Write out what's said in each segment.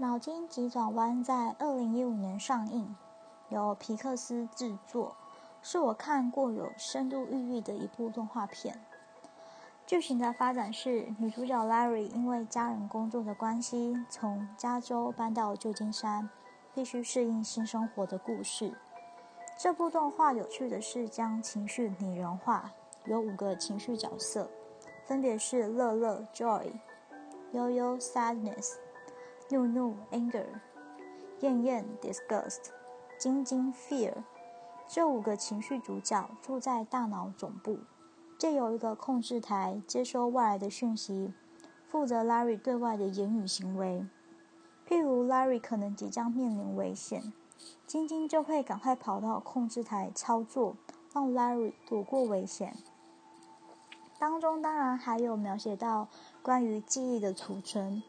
脑筋急转弯在二零一五年上映，由皮克斯制作，是我看过有深度寓意的一部动画片。剧情的发展是女主角 Larry 因为家人工作的关系，从加州搬到旧金山，必须适应新生活的故事。这部动画有趣的是将情绪拟人化，有五个情绪角色，分别是乐乐 Joy、悠悠 Sadness。怒怒 （anger）、厌厌 （disgust）、惊惊 （fear），这五个情绪主角住在大脑总部，借由一个控制台接收外来的讯息，负责 Larry 对外的言语行为。譬如 Larry 可能即将面临危险，晶晶就会赶快跑到控制台操作，让 Larry 躲过危险。当中当然还有描写到关于记忆的储存。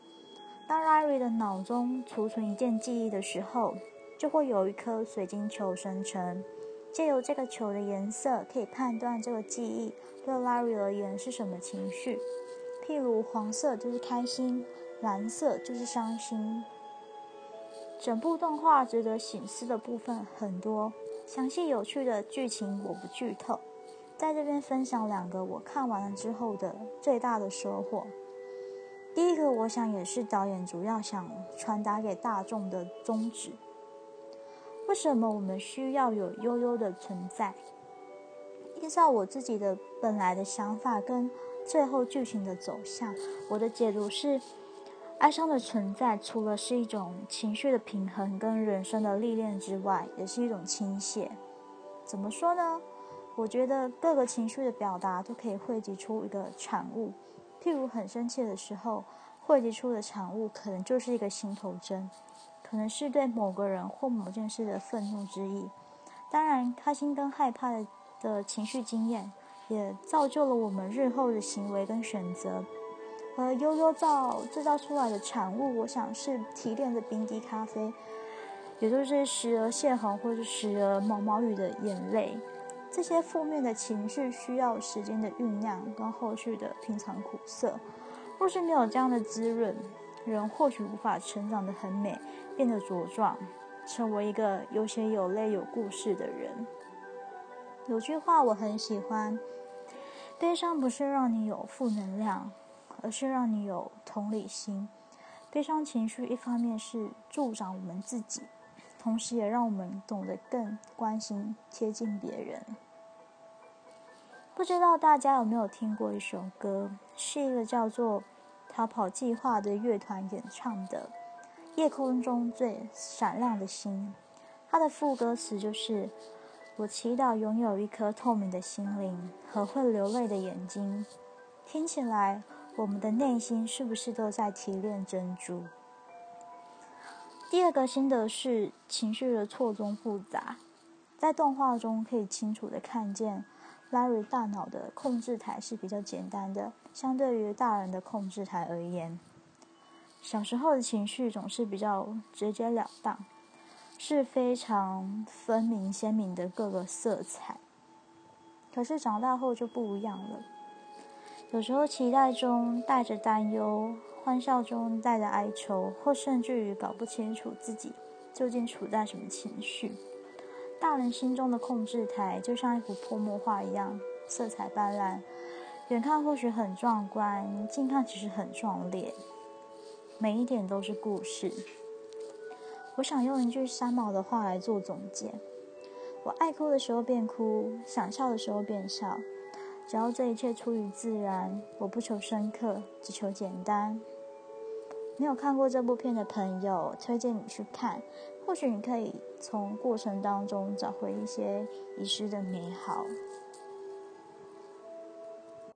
当 Larry 的脑中储存一件记忆的时候，就会有一颗水晶球生成。借由这个球的颜色，可以判断这个记忆对 Larry 而言是什么情绪。譬如黄色就是开心，蓝色就是伤心。整部动画值得醒思的部分很多，详细有趣的剧情我不剧透，在这边分享两个我看完了之后的最大的收获。第一个，我想也是导演主要想传达给大众的宗旨。为什么我们需要有悠悠的存在？依照我自己的本来的想法跟最后剧情的走向，我的解读是：哀伤的存在除了是一种情绪的平衡跟人生的历练之外，也是一种倾泻。怎么说呢？我觉得各个情绪的表达都可以汇集出一个产物。譬如很生气的时候，汇集出的产物可能就是一个心头针，可能是对某个人或某件事的愤怒之意。当然，开心跟害怕的情绪经验，也造就了我们日后的行为跟选择。而悠悠造制造出来的产物，我想是提炼的冰滴咖啡，也就是时而泄洪或是时而毛毛雨的眼泪。这些负面的情绪需要时间的酝酿跟后续的品尝苦涩。若是没有这样的滋润，人或许无法成长得很美，变得茁壮，成为一个有血有泪有故事的人。有句话我很喜欢：悲伤不是让你有负能量，而是让你有同理心。悲伤情绪一方面是助长我们自己。同时，也让我们懂得更关心、贴近别人。不知道大家有没有听过一首歌，是一个叫做《逃跑计划》的乐团演唱的《夜空中最闪亮的星》。它的副歌词就是：“我祈祷拥有一颗透明的心灵和会流泪的眼睛。”听起来，我们的内心是不是都在提炼珍珠？第二个心得是情绪的错综复杂，在动画中可以清楚的看见，Larry 大脑的控制台是比较简单的，相对于大人的控制台而言，小时候的情绪总是比较直截了当，是非常分明鲜明的各个色彩。可是长大后就不一样了，有时候期待中带着担忧。欢笑中带着哀愁，或甚至于搞不清楚自己究竟处在什么情绪。大人心中的控制台就像一幅泼墨画一样，色彩斑斓，远看或许很壮观，近看其实很壮烈。每一点都是故事。我想用一句三毛的话来做总结：我爱哭的时候便哭，想笑的时候便笑。只要这一切出于自然，我不求深刻，只求简单。没有看过这部片的朋友，推荐你去看，或许你可以从过程当中找回一些遗失的美好。